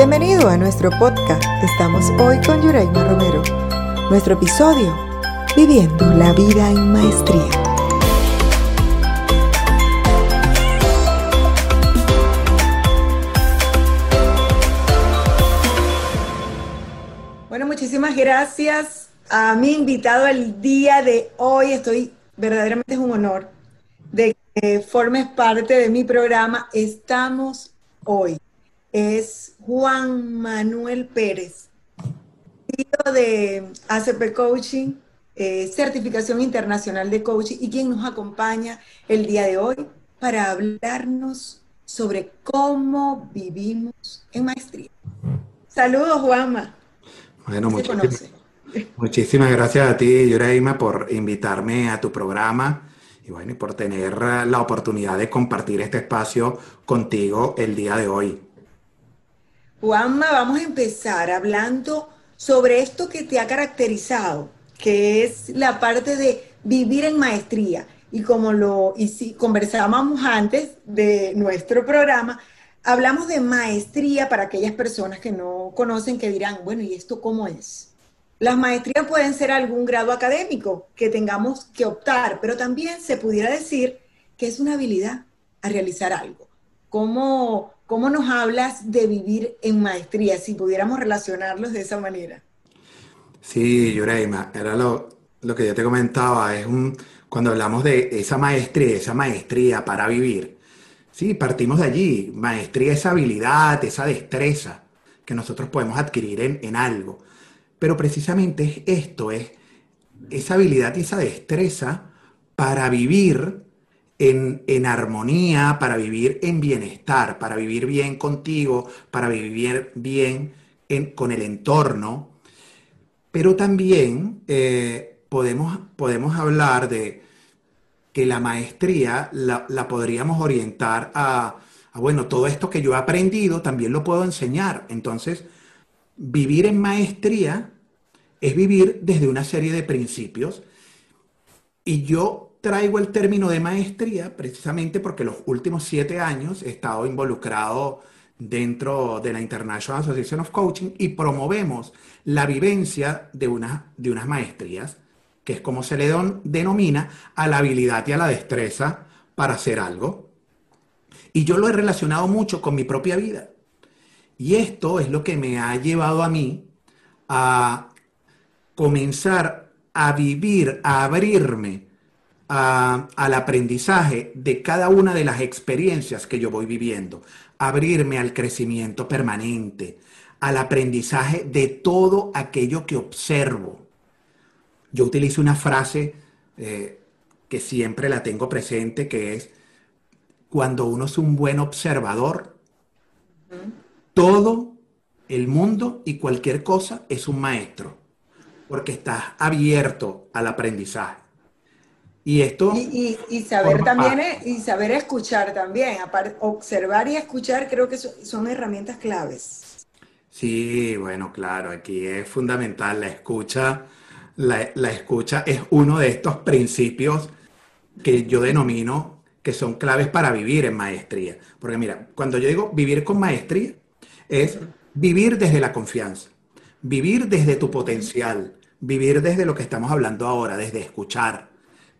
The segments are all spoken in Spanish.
Bienvenido a nuestro podcast. Estamos hoy con Yuraima Romero. Nuestro episodio, Viviendo la vida en maestría. Bueno, muchísimas gracias a mi invitado el día de hoy. Estoy verdaderamente un honor de que formes parte de mi programa. Estamos hoy es Juan Manuel Pérez, hijo de ACP Coaching, eh, certificación internacional de coaching y quien nos acompaña el día de hoy para hablarnos sobre cómo vivimos en maestría. Saludos, Juanma. Bueno, muchísimas, muchísimas gracias a ti, Yoraima, por invitarme a tu programa y bueno, y por tener la oportunidad de compartir este espacio contigo el día de hoy. Juanma, vamos a empezar hablando sobre esto que te ha caracterizado, que es la parte de vivir en maestría. Y como lo y si conversábamos antes de nuestro programa, hablamos de maestría para aquellas personas que no conocen, que dirán, bueno, ¿y esto cómo es? Las maestrías pueden ser algún grado académico que tengamos que optar, pero también se pudiera decir que es una habilidad a realizar algo. ¿Cómo, ¿Cómo nos hablas de vivir en maestría, si pudiéramos relacionarlos de esa manera? Sí, Yureima, era lo, que yo te comentaba, es un, cuando hablamos de esa maestría, esa maestría para vivir, sí, partimos de allí, maestría, esa habilidad, esa destreza que nosotros podemos adquirir en, en algo. Pero precisamente esto, es esa habilidad y esa destreza para vivir en, armonía, para vivir en bienestar, para vivir bien contigo, para vivir bien con el entorno. Pero también eh, podemos, podemos hablar de que la maestría la, podríamos orientar a, a, bueno, todo esto que yo he aprendido también lo puedo enseñar. Entonces, vivir en maestría es vivir desde una serie de principios. Y yo traigo el término de maestría precisamente porque los últimos siete años he estado involucrado dentro de la International Association of Coaching y promovemos la vivencia de, una, de unas maestrías, que es como se le denomina a la habilidad y a la destreza para hacer algo. Y yo lo he relacionado mucho con mi propia vida. Y esto es lo que me ha llevado a mí a comenzar a vivir, a abrirme al aprendizaje de cada una de las experiencias que yo voy viviendo, abrirme al crecimiento permanente, al aprendizaje de todo aquello que observo. Yo utilizo una frase eh, que siempre la tengo presente, que es, cuando uno es un buen observador, todo el mundo y cualquier cosa es un maestro, porque estás abierto al aprendizaje. Y esto. Y, saber también, y saber escuchar también. Observar y escuchar creo que son, herramientas claves. Sí, bueno, claro, aquí es fundamental la escucha. La, la, escucha es uno de estos principios que yo denomino que son claves para vivir en maestría. Porque mira, cuando yo digo vivir con maestría, es vivir desde la confianza, vivir desde tu potencial, vivir desde lo que estamos hablando ahora, desde escuchar,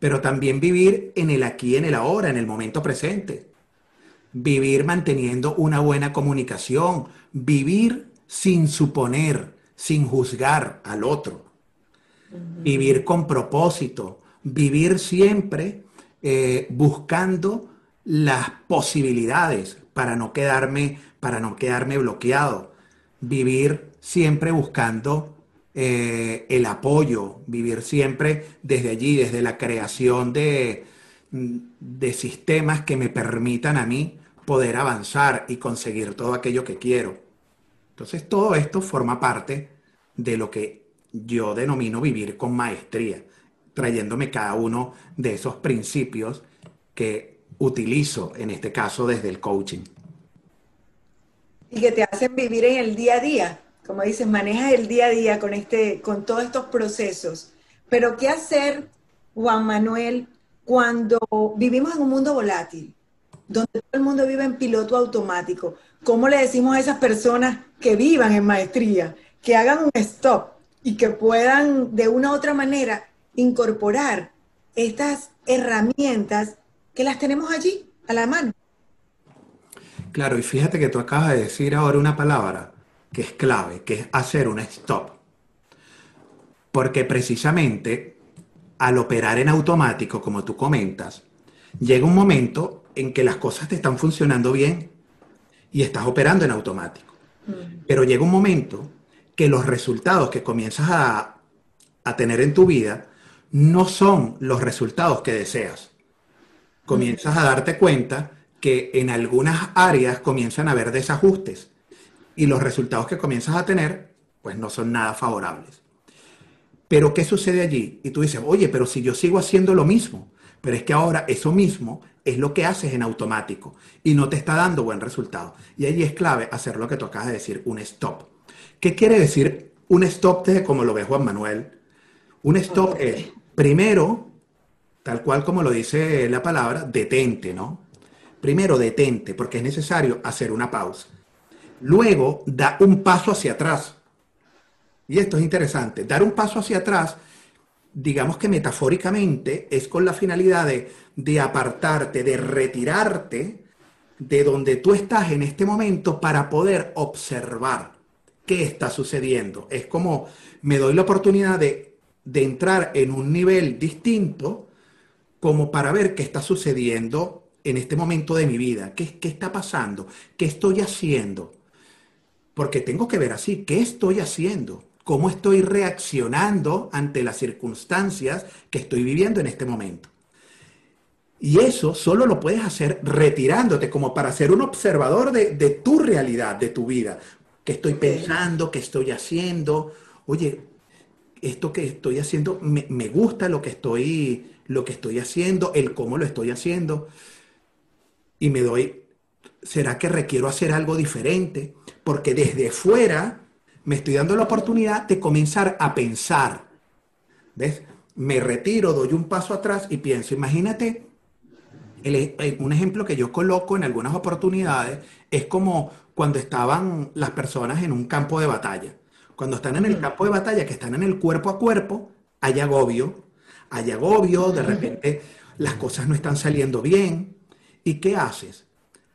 pero también vivir en el aquí, en el ahora, en el momento presente. Vivir manteniendo una buena comunicación, vivir sin suponer, sin juzgar al otro. Vivir con propósito, vivir siempre eh, buscando las posibilidades para no quedarme, para no quedarme bloqueado. Vivir siempre buscando eh, el apoyo, vivir siempre desde allí, desde la creación de, de sistemas que me permitan a mí poder avanzar y conseguir todo aquello que quiero. Entonces todo esto forma parte de lo que yo denomino vivir con maestría, trayéndome cada uno de esos principios que utilizo en este caso desde el coaching. Y que te hacen vivir en el día a día como dices, manejas el día a día con, este, con todos estos procesos. Pero ¿qué hacer, Juan Manuel, cuando vivimos en un mundo volátil, donde todo el mundo vive en piloto automático? ¿cómo le decimos a esas personas que vivan en maestría, que hagan un stop y que puedan de una u otra manera incorporar estas herramientas que las tenemos allí a la mano? Claro, y fíjate que tú acabas de decir ahora una palabra que es clave, que es hacer un stop. Porque precisamente al operar en automático, como tú comentas, llega un momento en que las cosas te están funcionando bien y estás operando en automático. Mm. Pero llega un momento que los resultados que comienzas a, a tener en tu vida no son los resultados que deseas. Comienzas a darte cuenta que en algunas áreas comienzan a haber desajustes y los resultados que comienzas a tener pues no son nada favorables. Pero ¿qué sucede allí? Y tú dices, oye, pero si yo sigo haciendo lo mismo, pero es que ahora eso mismo es lo que haces en automático y no te está dando buen resultado. Y allí es clave hacer lo que tú acabas de decir, un stop. ¿Qué quiere decir un stop desde como lo ve Juan Manuel? Un stop es, primero, tal cual como lo dice la palabra, detente, ¿no? Primero, detente, porque es necesario hacer una pausa. Luego, da un paso hacia atrás. Y esto es interesante. Dar un paso hacia atrás, digamos que metafóricamente, es con la finalidad de, de apartarte, de retirarte de donde tú estás en este momento para poder observar qué está sucediendo. Es como me doy la oportunidad de, de entrar en un nivel distinto como para ver qué está sucediendo en este momento de mi vida? ¿Qué, ¿Qué, está pasando? ¿Qué estoy haciendo? Porque tengo que ver así, ¿qué estoy haciendo? ¿Cómo estoy reaccionando ante las circunstancias que estoy viviendo en este momento? Y eso solo lo puedes hacer retirándote como para ser un observador de, de tu realidad, de tu vida. ¿Qué estoy pensando? ¿Qué estoy haciendo? Oye, esto que estoy haciendo, me, me gusta lo que estoy, lo que estoy haciendo, el cómo lo estoy haciendo y me doy, ¿será que requiero hacer algo diferente? Porque desde fuera me estoy dando la oportunidad de comenzar a pensar. ¿Ves? Me retiro, doy un paso atrás y pienso, imagínate, eh, un ejemplo que yo coloco en algunas oportunidades es como cuando estaban las personas en un campo de batalla. Cuando están en el campo de batalla, que están en el cuerpo a cuerpo, hay agobio, hay agobio, de repente las cosas no están saliendo bien, ¿Y qué haces?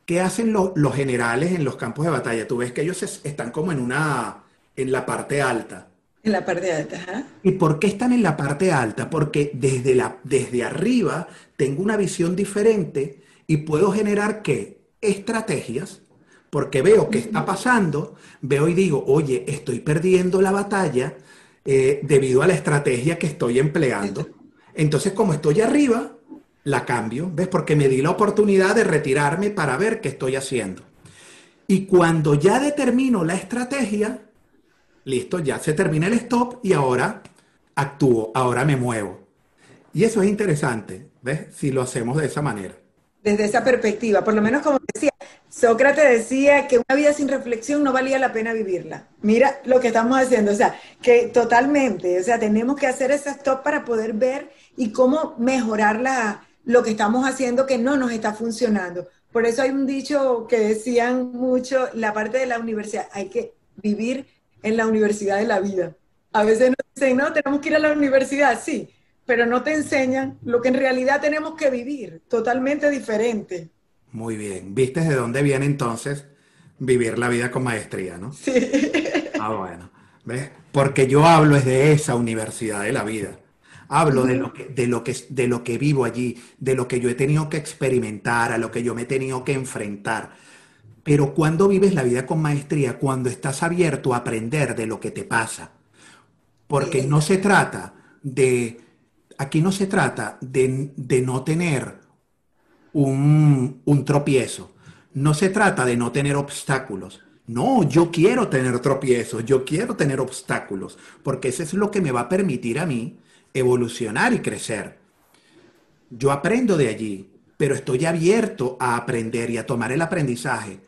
¿Qué hacen los generales en los campos de batalla? Tú ves que ellos están como en una, en la parte alta. En la parte alta, ¿ah? ¿Y por qué están en la parte alta? Porque desde, la, desde arriba tengo una visión diferente y puedo generar qué? Estrategias, porque veo qué está pasando, veo y digo, oye, estoy perdiendo la batalla eh, debido a la estrategia que estoy empleando. Entonces, como estoy arriba, la cambio, ¿ves? Porque me di la oportunidad de retirarme para ver qué estoy haciendo. Y cuando ya determino la estrategia, listo, ya se termina el stop y ahora actúo, ahora me muevo. Y eso es interesante, ¿ves? Si lo hacemos de esa manera. Desde esa perspectiva, por lo menos como decía, Sócrates decía que una vida sin reflexión no valía la pena vivirla. Mira lo que estamos haciendo, o sea, que totalmente, o sea, tenemos que hacer ese stop para poder ver y cómo mejorar la, lo que estamos haciendo que no nos está funcionando. Por eso hay un dicho que decían mucho, la parte de la universidad, hay que vivir en la universidad de la vida. A veces nos dicen, no, tenemos que ir a la universidad, sí, pero no te enseñan lo que en realidad tenemos que vivir, totalmente diferente. Muy bien, ¿viste de dónde viene entonces vivir la vida con maestría, no? Sí. Ah, bueno, ¿ves? Porque yo hablo es de esa universidad de la vida Hablo de lo, que, de, lo que, de lo que vivo allí, de lo que yo he tenido que experimentar, a lo que yo me he tenido que enfrentar. Pero cuando vives la vida con maestría, cuando estás abierto a aprender de lo que te pasa, porque no se trata de, aquí no se trata de, de no tener un, un tropiezo, no se trata de no tener obstáculos, no, yo quiero tener tropiezos, yo quiero tener obstáculos, porque eso es lo que me va a permitir a mí evolucionar y crecer. Yo aprendo de allí, pero estoy abierto a aprender y a tomar el aprendizaje.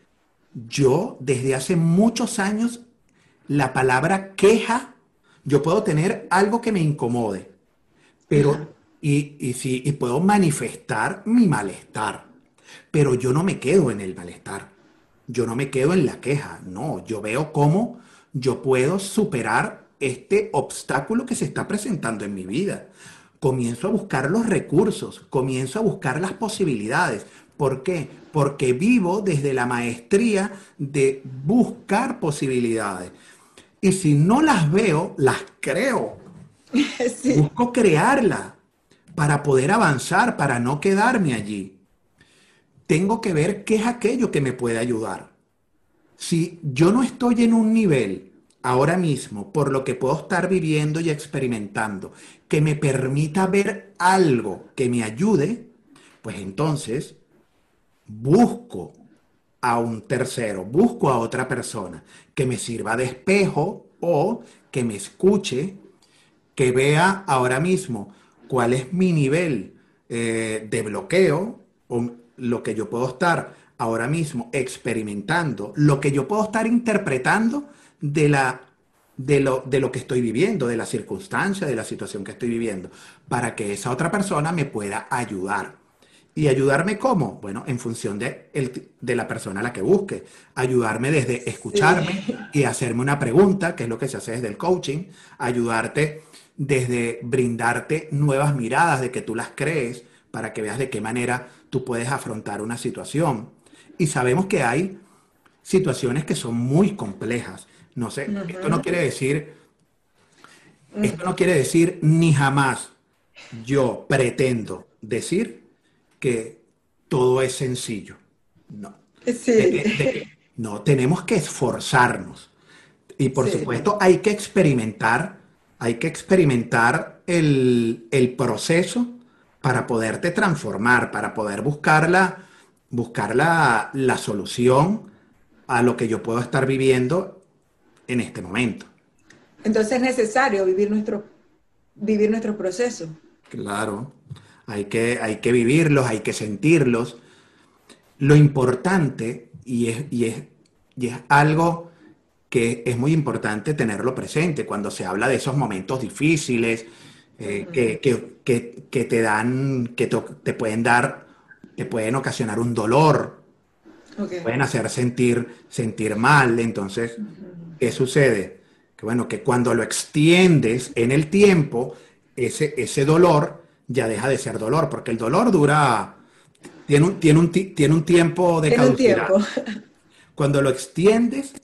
Yo, desde hace muchos años, la palabra queja, yo puedo tener algo que me incomode, pero, y, y, sí, y puedo manifestar mi malestar, pero yo no me quedo en el malestar. yo no me quedo en la queja, no, yo veo cómo yo puedo superar este obstáculo que se está presentando en mi vida. Comienzo a buscar los recursos, comienzo a buscar las posibilidades. ¿Por qué? Porque vivo desde la maestría de buscar posibilidades. Y si no las veo, las creo. Busco crearlas para poder avanzar, para no quedarme allí. Tengo que ver qué es aquello que me puede ayudar. Si yo no estoy en un nivel ahora mismo, por lo que puedo estar viviendo y experimentando, que me permita ver algo que me ayude, pues entonces busco a un tercero, busco a otra persona que me sirva de espejo o que me escuche, que vea ahora mismo cuál es mi nivel eh, de bloqueo o lo que yo puedo estar ahora mismo experimentando, lo que yo puedo estar interpretando de, la, de, lo, de lo que estoy viviendo, de la circunstancia, de la situación que estoy viviendo, para que esa otra persona me pueda ayudar. ¿Y ayudarme cómo? Bueno, en función de, el, de la persona a la que busque. Ayudarme desde escucharme y hacerme una pregunta, que es lo que se hace desde el coaching. Ayudarte desde brindarte nuevas miradas de que tú las crees para que veas de qué manera tú puedes afrontar una situación. Y sabemos que hay situaciones que son muy complejas. No sé, esto no quiere decir, esto no quiere decir ni jamás yo pretendo decir que todo es sencillo. No. no, tenemos que esforzarnos. Y por supuesto hay que experimentar, hay que experimentar el, el, proceso para poderte transformar, para poder buscar la, buscar la, la solución a lo que yo puedo estar viviendo en este momento. Entonces es necesario vivir nuestro, vivir nuestro proceso. Claro, hay que, hay que vivirlos, hay que sentirlos. Lo importante, y es, y es, y es algo que es muy importante tenerlo presente cuando se habla de esos momentos difíciles eh, que, que, que, te dan, que te pueden dar te pueden ocasionar un dolor, pueden hacer sentir, sentir mal. Entonces, ¿qué sucede? Que bueno, que cuando lo extiendes en el tiempo, ese, ese dolor ya deja de ser dolor, porque el dolor dura, tiene un, tiene un, tiene un tiempo de caducidad. Cuando lo extiendes,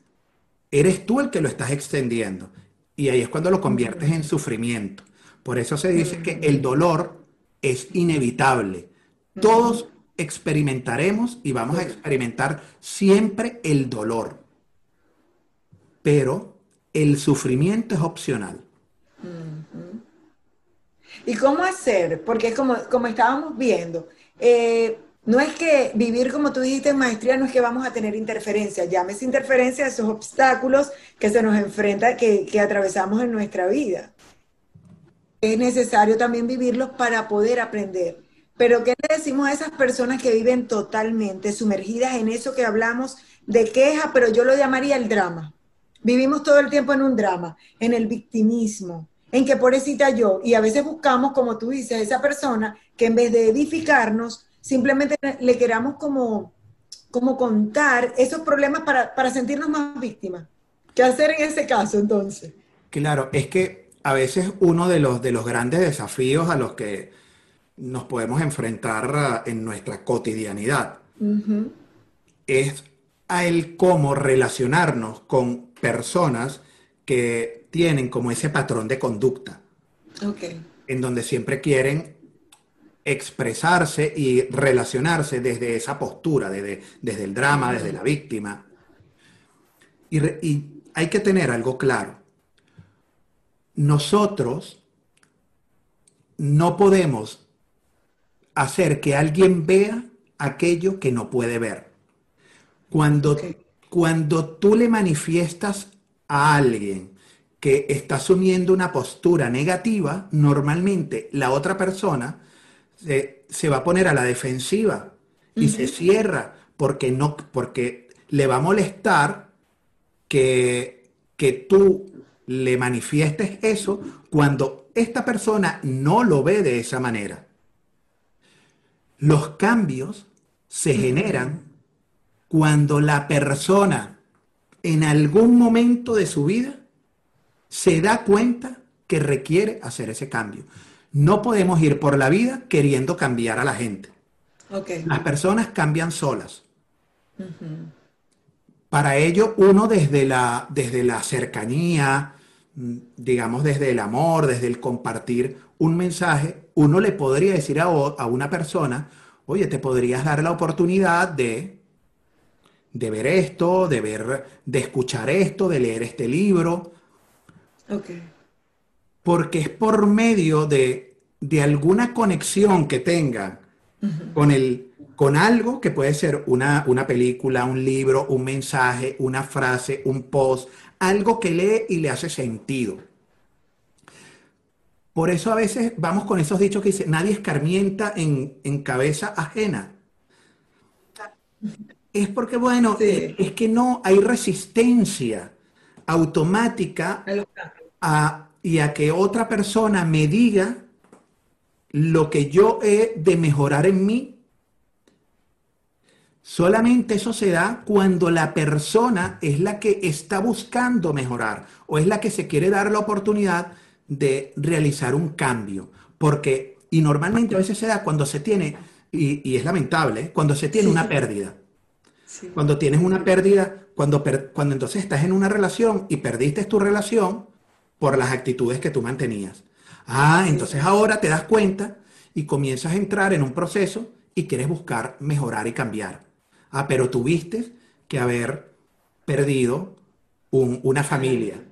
eres tú el que lo estás extendiendo. Y ahí es cuando lo conviertes en sufrimiento. Por eso se dice que el dolor es inevitable. Todos experimentaremos y vamos a experimentar siempre el dolor. Pero el sufrimiento es opcional. ¿Y cómo hacer? Porque es como, como estábamos viendo, eh, no es que vivir como tú dijiste en maestría, no es que vamos a tener interferencia, llámese interferencia a esos obstáculos que se nos enfrenta, que, que atravesamos en nuestra vida. Es necesario también vivirlos para poder aprender. Pero ¿qué le decimos a esas personas que viven totalmente sumergidas en eso que hablamos de queja, pero yo lo llamaría el drama? Vivimos todo el tiempo en un drama, en el victimismo, en que pobrecita yo, y a veces buscamos, como tú dices, esa persona que en vez de edificarnos, simplemente le queramos como, como contar esos problemas para, para sentirnos más víctimas. ¿Qué hacer en ese caso entonces? Claro, es que a veces uno de los, de los grandes desafíos a los que nos podemos enfrentar en nuestra cotidianidad. Es a el cómo relacionarnos con personas que tienen como ese patrón de conducta. En donde siempre quieren expresarse y relacionarse desde esa postura, desde, desde el drama, desde la víctima. y hay que tener algo claro. Nosotros no podemos hacer que alguien vea aquello que no puede ver. Cuando, cuando tú le manifiestas a alguien que está asumiendo una postura negativa, normalmente la otra persona se, va a poner a la defensiva y se cierra porque, no, porque le va a molestar que, que tú le manifiestes eso cuando esta persona no lo ve de esa manera. Los cambios se generan cuando la persona en algún momento de su vida se da cuenta que requiere hacer ese cambio. No podemos ir por la vida queriendo cambiar a la gente. Las personas cambian solas. Para ello, uno desde la, desde la cercanía, digamos desde el amor, desde el compartir un mensaje, uno le podría decir a, a una persona, oye, te podrías dar la oportunidad de, de ver esto, de ver, de escuchar esto, de leer este libro. Porque es por medio de, de alguna conexión que tengan con el, con algo que puede ser una, una película, un libro, un mensaje, una frase, un post, algo que lee y le hace sentido. Por eso a veces vamos con esos dichos que dice, nadie escarmienta en, en cabeza ajena. Es porque, bueno, es, que no hay resistencia automática a, y a que otra persona me diga lo que yo he de mejorar en mí Solamente eso se da cuando la persona es la que está buscando mejorar o es la que se quiere dar la oportunidad de realizar un cambio. Porque, y normalmente a veces se da cuando se tiene, y, es lamentable, cuando se tiene una pérdida. Cuando tienes una pérdida, cuando, cuando entonces estás en una relación y perdiste tu relación por las actitudes que tú mantenías. Ah, entonces ahora te das cuenta y comienzas a entrar en un proceso y quieres buscar mejorar y cambiar. Ah, pero tuviste que haber perdido una familia,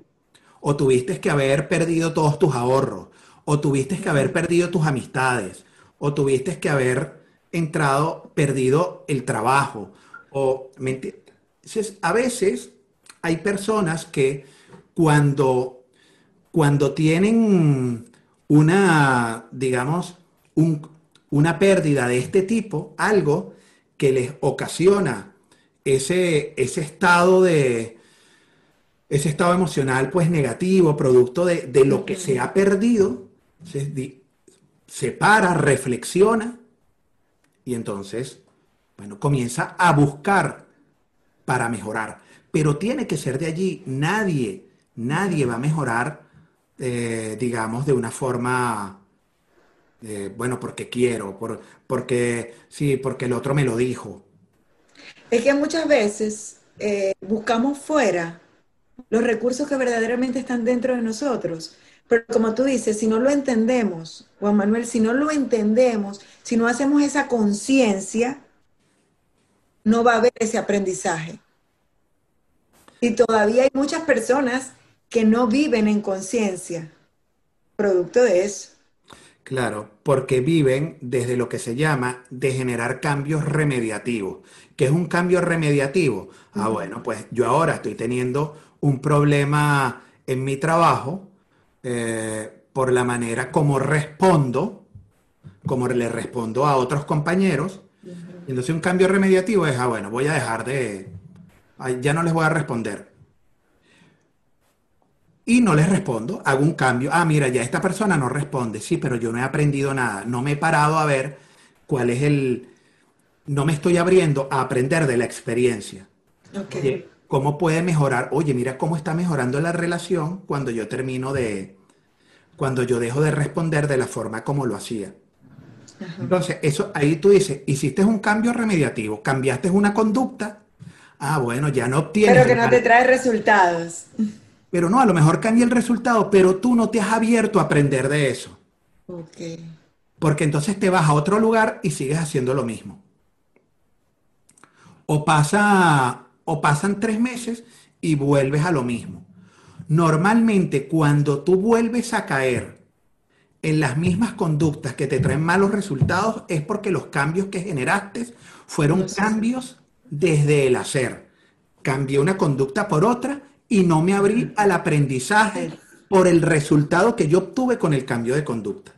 o tuviste que haber perdido todos tus ahorros, o tuviste que haber perdido tus amistades, o tuviste que haber entrado, perdido el trabajo, o Entonces, a veces hay personas que cuando, cuando tienen una, digamos, una pérdida de este tipo, algo, que les ocasiona ese, ese estado de ese estado emocional pues negativo, producto de, lo que se ha perdido, se, se para, reflexiona y entonces, bueno, comienza a buscar para mejorar. Pero tiene que ser de allí. Nadie, nadie va a mejorar, eh, digamos, de una forma bueno, porque quiero, por, porque sí, porque el otro me lo dijo. Es que muchas veces eh, buscamos fuera los recursos que verdaderamente están dentro de nosotros. Pero como tú dices, si no lo entendemos, Juan Manuel, si no lo entendemos, si no hacemos esa conciencia, no va a haber ese aprendizaje. Y todavía hay muchas personas que no viven en conciencia, producto de eso. Claro, porque viven desde lo que se llama de generar cambios remediativos. ¿Qué es un cambio remediativo? Ah, bueno, pues yo ahora estoy teniendo un problema en mi trabajo eh, por la manera como respondo, como le respondo a otros compañeros. Entonces un cambio remediativo es, ah, bueno, voy a dejar de, ya no les voy a responder y no les respondo, hago un cambio. Ah, mira, ya esta persona no responde. Sí, pero yo no he aprendido nada. No me he parado a ver cuál es el... No me estoy abriendo a aprender de la experiencia. Okay. ¿Cómo puede mejorar? Oye, mira cómo está mejorando la relación cuando yo termino de... Cuando yo dejo de responder de la forma como lo hacía. Entonces, eso ahí tú dices, hiciste un cambio remediativo, cambiaste una conducta. Ah, bueno, ya no obtienes. Pero que no te trae resultados. Pero no, a lo mejor cambia el resultado, pero tú no te has abierto a aprender de eso. Ok. Porque entonces te vas a otro lugar y sigues haciendo lo mismo. O, pasa, o pasan tres meses y vuelves a lo mismo. Normalmente cuando tú vuelves a caer en las mismas conductas que te traen malos resultados es porque los cambios que generaste fueron cambios desde el hacer. Cambié una conducta por otra y no me abrí al aprendizaje por el resultado que yo obtuve con el cambio de conducta.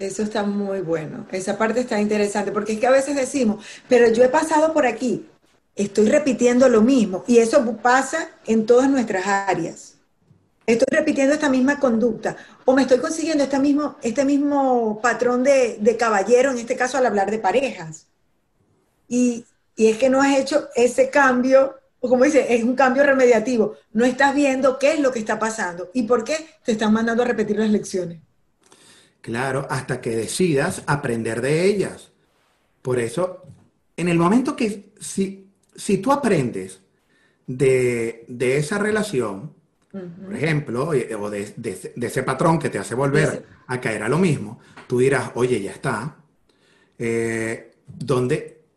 Eso está muy bueno. Esa parte está interesante porque es que a veces decimos, pero yo he pasado por aquí, estoy repitiendo lo mismo y eso pasa en todas nuestras áreas. Estoy repitiendo esta misma conducta o me estoy consiguiendo este mismo, este mismo patrón de, de caballero, en este caso al hablar de parejas. Y y es que no has hecho ese cambio, o como dice, es un cambio remediativo. No estás viendo qué es lo que está pasando y por qué te están mandando a repetir las lecciones. Claro, hasta que decidas aprender de ellas. Por eso, en el momento que si, si tú aprendes de, esa relación, por ejemplo, o de, ese patrón que te hace volver a caer a lo mismo, tú dirás, oye, ya está. Eh,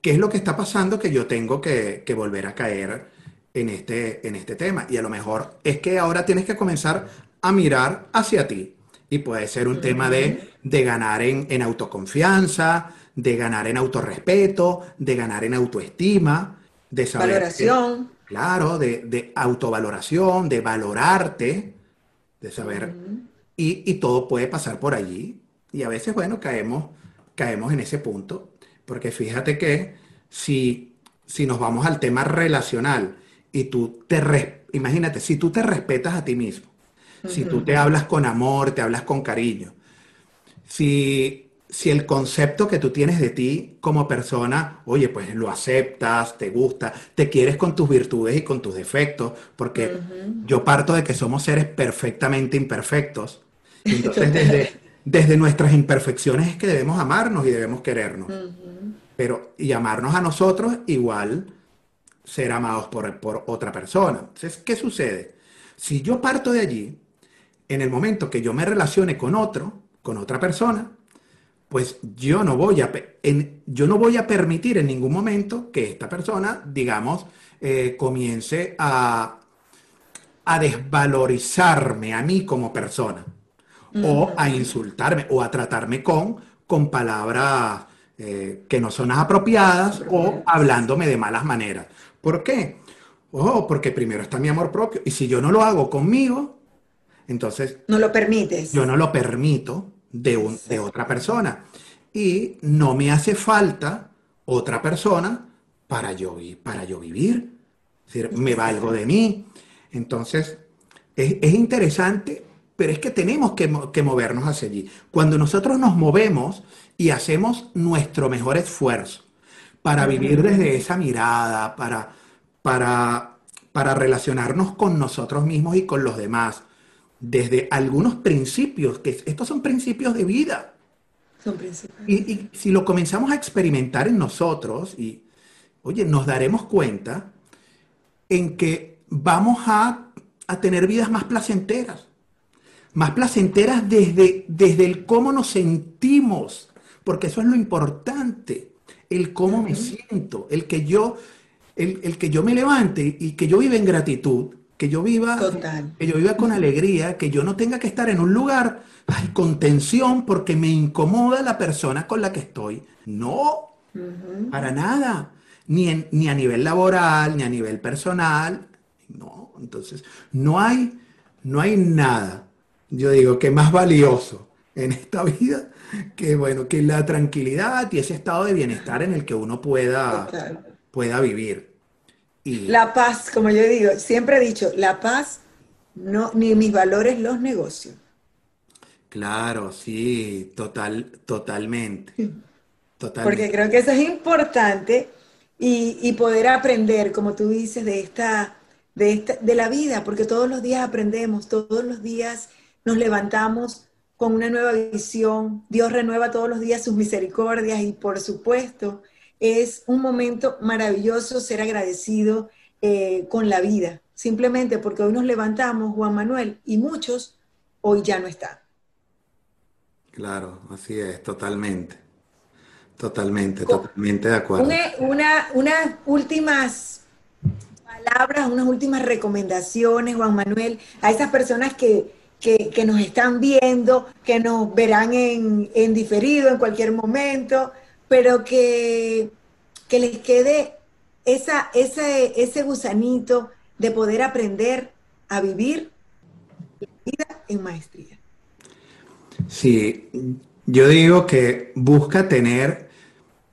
¿Qué es lo que está pasando que yo tengo que, volver a caer en este, en este tema? Y a lo mejor es que ahora tienes que comenzar a mirar hacia ti. Y puede ser un tema de, ganar en, autoconfianza, de ganar en autorrespeto, de ganar en autoestima, de saber... Valoración. Claro, de, autovaloración, de valorarte, de saber... y, todo puede pasar por allí. Y a veces, bueno, caemos, caemos en ese punto. Porque fíjate que si, si nos vamos al tema relacional y tú te... Imagínate, si tú te respetas a ti mismo, si tú te hablas con amor, te hablas con cariño, si, si el concepto que tú tienes de ti como persona, oye, pues lo aceptas, te gusta, te quieres con tus virtudes y con tus defectos, porque yo parto de que somos seres perfectamente imperfectos. Entonces, desde, desde nuestras imperfecciones es que debemos amarnos y debemos querernos. Pero, y amarnos a nosotros igual ser amados por, por otra persona. Entonces, ¿qué sucede? Si yo parto de allí, en el momento que yo me relacione con otro, con otra persona, pues yo no voy a, yo no voy a permitir en ningún momento que esta persona, digamos, eh, comience a, a desvalorizarme a mí como persona, o a insultarme, o a tratarme con, con palabras eh, que no son apropiadas, o hablándome de malas maneras. ¿Por qué? Oh, porque primero está mi amor propio, y si yo no lo hago conmigo, entonces... No lo permites. Yo no lo permito de, un, de otra persona. Y no me hace falta otra persona para yo, para yo vivir. Es decir, me valgo de mí. Entonces, es, interesante, pero es que tenemos que, que, movernos hacia allí. Cuando nosotros nos movemos y hacemos nuestro mejor esfuerzo para vivir desde esa mirada, para, para, para relacionarnos con nosotros mismos y con los demás, desde algunos principios, que estos son principios de vida. Son principios. Y, si lo comenzamos a experimentar en nosotros, y oye, nos daremos cuenta en que vamos a, a tener vidas más placenteras. Más placenteras desde, desde el cómo nos sentimos, porque eso es lo importante, el cómo me siento, el que yo, el, el que yo me levante y que yo viva en gratitud, que yo viva, que yo viva con alegría, que yo no tenga que estar en un lugar con tensión porque me incomoda la persona con la que estoy. No, para nada. Ni, ni a nivel laboral, ni a nivel personal. No, entonces, no hay, no hay nada, yo digo, que más valioso en esta vida que, bueno, que la tranquilidad y ese estado de bienestar en el que uno pueda, pueda vivir. La paz, como yo digo, siempre he dicho, la paz, no, ni mis valores los negocio. Claro, sí, total, totalmente. totalmente. Porque creo que eso es importante y, poder aprender, como tú dices, de esta, de esta, de la vida, porque todos los días aprendemos, todos los días nos levantamos con una nueva visión, Dios renueva todos los días sus misericordias y por supuesto es un momento maravilloso ser agradecido eh, con la vida, simplemente porque hoy nos levantamos, Juan Manuel, y muchos hoy ya no están. Claro, así es, totalmente. Totalmente, totalmente de acuerdo. Una, unas últimas palabras, unas últimas recomendaciones, Juan Manuel, a esas personas que, nos están viendo, que nos verán en, en diferido en cualquier momento, pero que, les quede esa, ese, ese gusanito de poder aprender a vivir la vida en maestría. Sí, yo digo que busca tener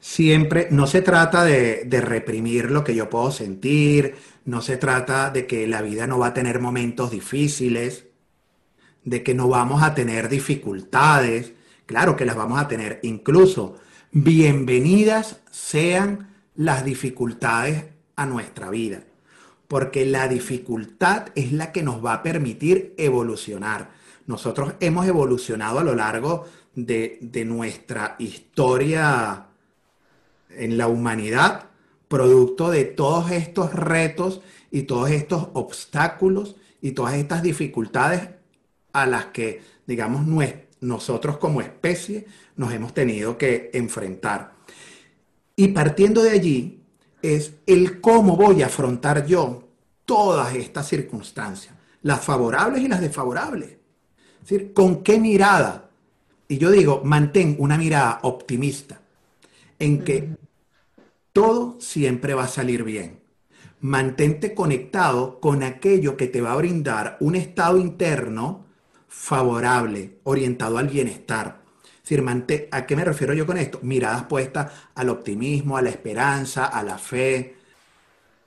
siempre, no se trata de, de, reprimir lo que yo puedo sentir, no se trata de que la vida no va a tener momentos difíciles, de que no vamos a tener dificultades, claro que las vamos a tener, incluso bienvenidas sean las dificultades a nuestra vida, porque la dificultad es la que nos va a permitir evolucionar. Nosotros hemos evolucionado a lo largo de, de nuestra historia en la humanidad, producto de todos estos retos y todos estos obstáculos y todas estas dificultades a las que, digamos, nosotros como especie nos hemos tenido que enfrentar. Y partiendo de allí es el cómo voy a afrontar yo todas estas circunstancias, las favorables y las desfavorables. Es decir, con qué mirada. Y yo digo, mantén una mirada optimista en que todo siempre va a salir bien. Mantente conectado con aquello que te va a brindar un estado interno favorable, orientado al bienestar. ¿A qué me refiero yo con esto? Miradas puestas al optimismo, a la esperanza, a la fe,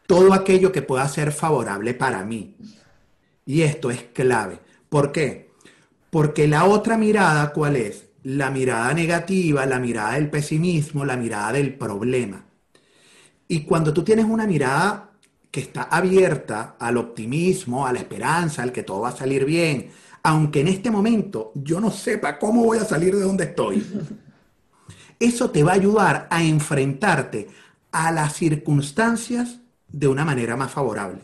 todo aquello que pueda ser favorable para mí. Y esto es clave. ¿Por qué? Porque la otra mirada, ¿cuál es? La mirada negativa, la mirada del pesimismo, la mirada del problema. Y cuando tú tienes una mirada que está abierta al optimismo, a la esperanza, al que todo va a salir bien, aunque en este momento yo no sepa cómo voy a salir de donde estoy. Eso te va a ayudar a enfrentarte a las circunstancias de una manera más favorable.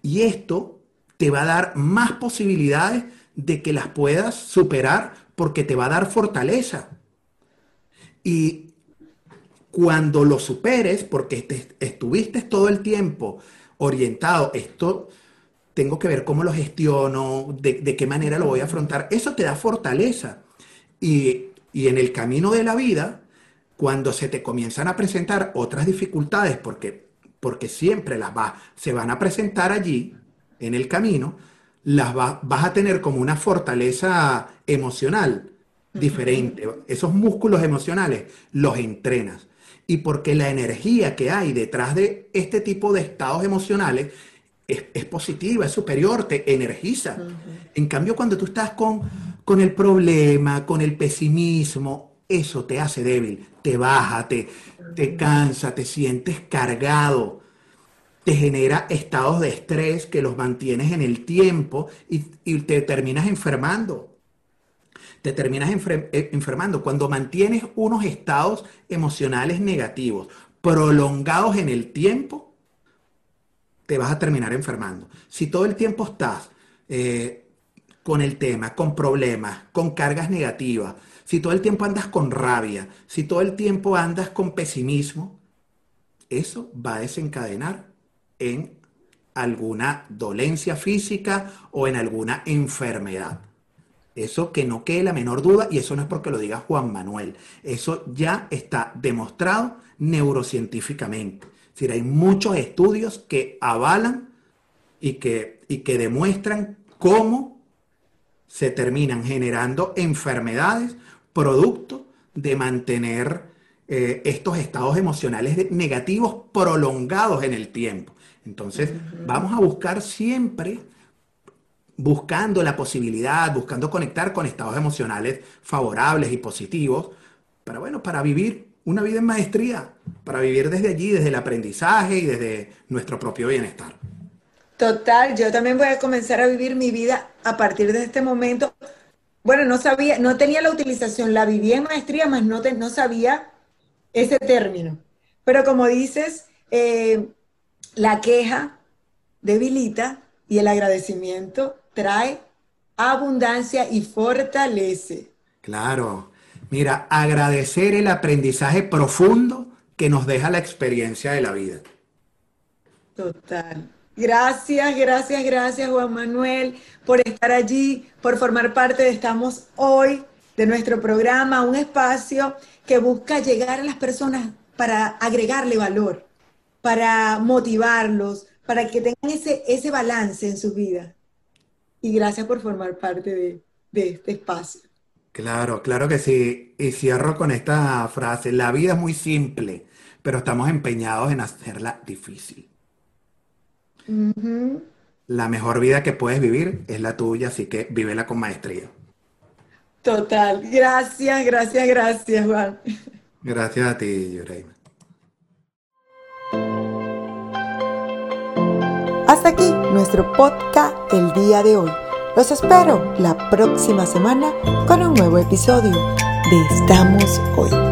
Y esto te va a dar más posibilidades de que las puedas superar porque te va a dar fortaleza. Y cuando lo superes, porque estuviste todo el tiempo orientado, esto tengo que ver cómo lo gestiono, de, qué manera lo voy a afrontar. Eso te da fortaleza. Y, en el camino de la vida, cuando se te comienzan a presentar otras dificultades, porque, porque siempre las va, se van a presentar allí, en el camino, las vas a tener como una fortaleza emocional diferente. Esos músculos emocionales los entrenas. Y porque la energía que hay detrás de este tipo de estados emocionales es, positiva, es superior, te energiza. En cambio, cuando tú estás con, con el problema, con el pesimismo, eso te hace débil, te baja, te, te cansa, te sientes cargado, te genera estados de estrés que los mantienes en el tiempo y, y te terminas enfermando. Te terminas eh, enfermando cuando mantienes unos estados emocionales negativos prolongados en el tiempo te vas a terminar enfermando. Si todo el tiempo estás eh, con el tema, con problemas, con cargas negativas, si todo el tiempo andas con rabia, si todo el tiempo andas con pesimismo, eso va a desencadenar en alguna dolencia física o en alguna enfermedad. Eso que no quede la menor duda, y eso no es porque lo diga Juan Manuel, eso ya está demostrado neurocientíficamente decir, hay muchos estudios que avalan y que, y que demuestran cómo se terminan generando enfermedades producto de mantener eh, estos estados emocionales negativos prolongados en el tiempo. Entonces, vamos a buscar siempre, buscando la posibilidad, buscando conectar con estados emocionales favorables y positivos, para, bueno, para vivir una vida en maestría para vivir desde allí, desde el aprendizaje y desde nuestro propio bienestar. Total, yo también voy a comenzar a vivir mi vida a partir de este momento. Bueno, no sabía, no tenía la utilización, la viví en maestría, más no, no sabía ese término. Pero como dices, eh, la queja debilita y el agradecimiento trae abundancia y fortalece. Claro, Mira, agradecer el aprendizaje profundo que nos deja la experiencia de la vida. Total. Gracias, gracias, gracias Juan Manuel por estar allí, por formar parte de Estamos Hoy, de nuestro programa, un espacio que busca llegar a las personas para agregarle valor, para motivarlos, para que tengan ese, ese balance en su vida. Y gracias por formar parte de, de este espacio. Claro, claro que sí. Y cierro con esta frase. La vida es muy simple, pero estamos empeñados en hacerla difícil. La mejor vida que puedes vivir es la tuya, así que vívela con maestría. Total. Gracias, gracias, gracias, Juan. Gracias a ti, Yureima. Hasta aquí nuestro podcast el día de hoy. Los espero la próxima semana con un nuevo episodio de Estamos Hoy.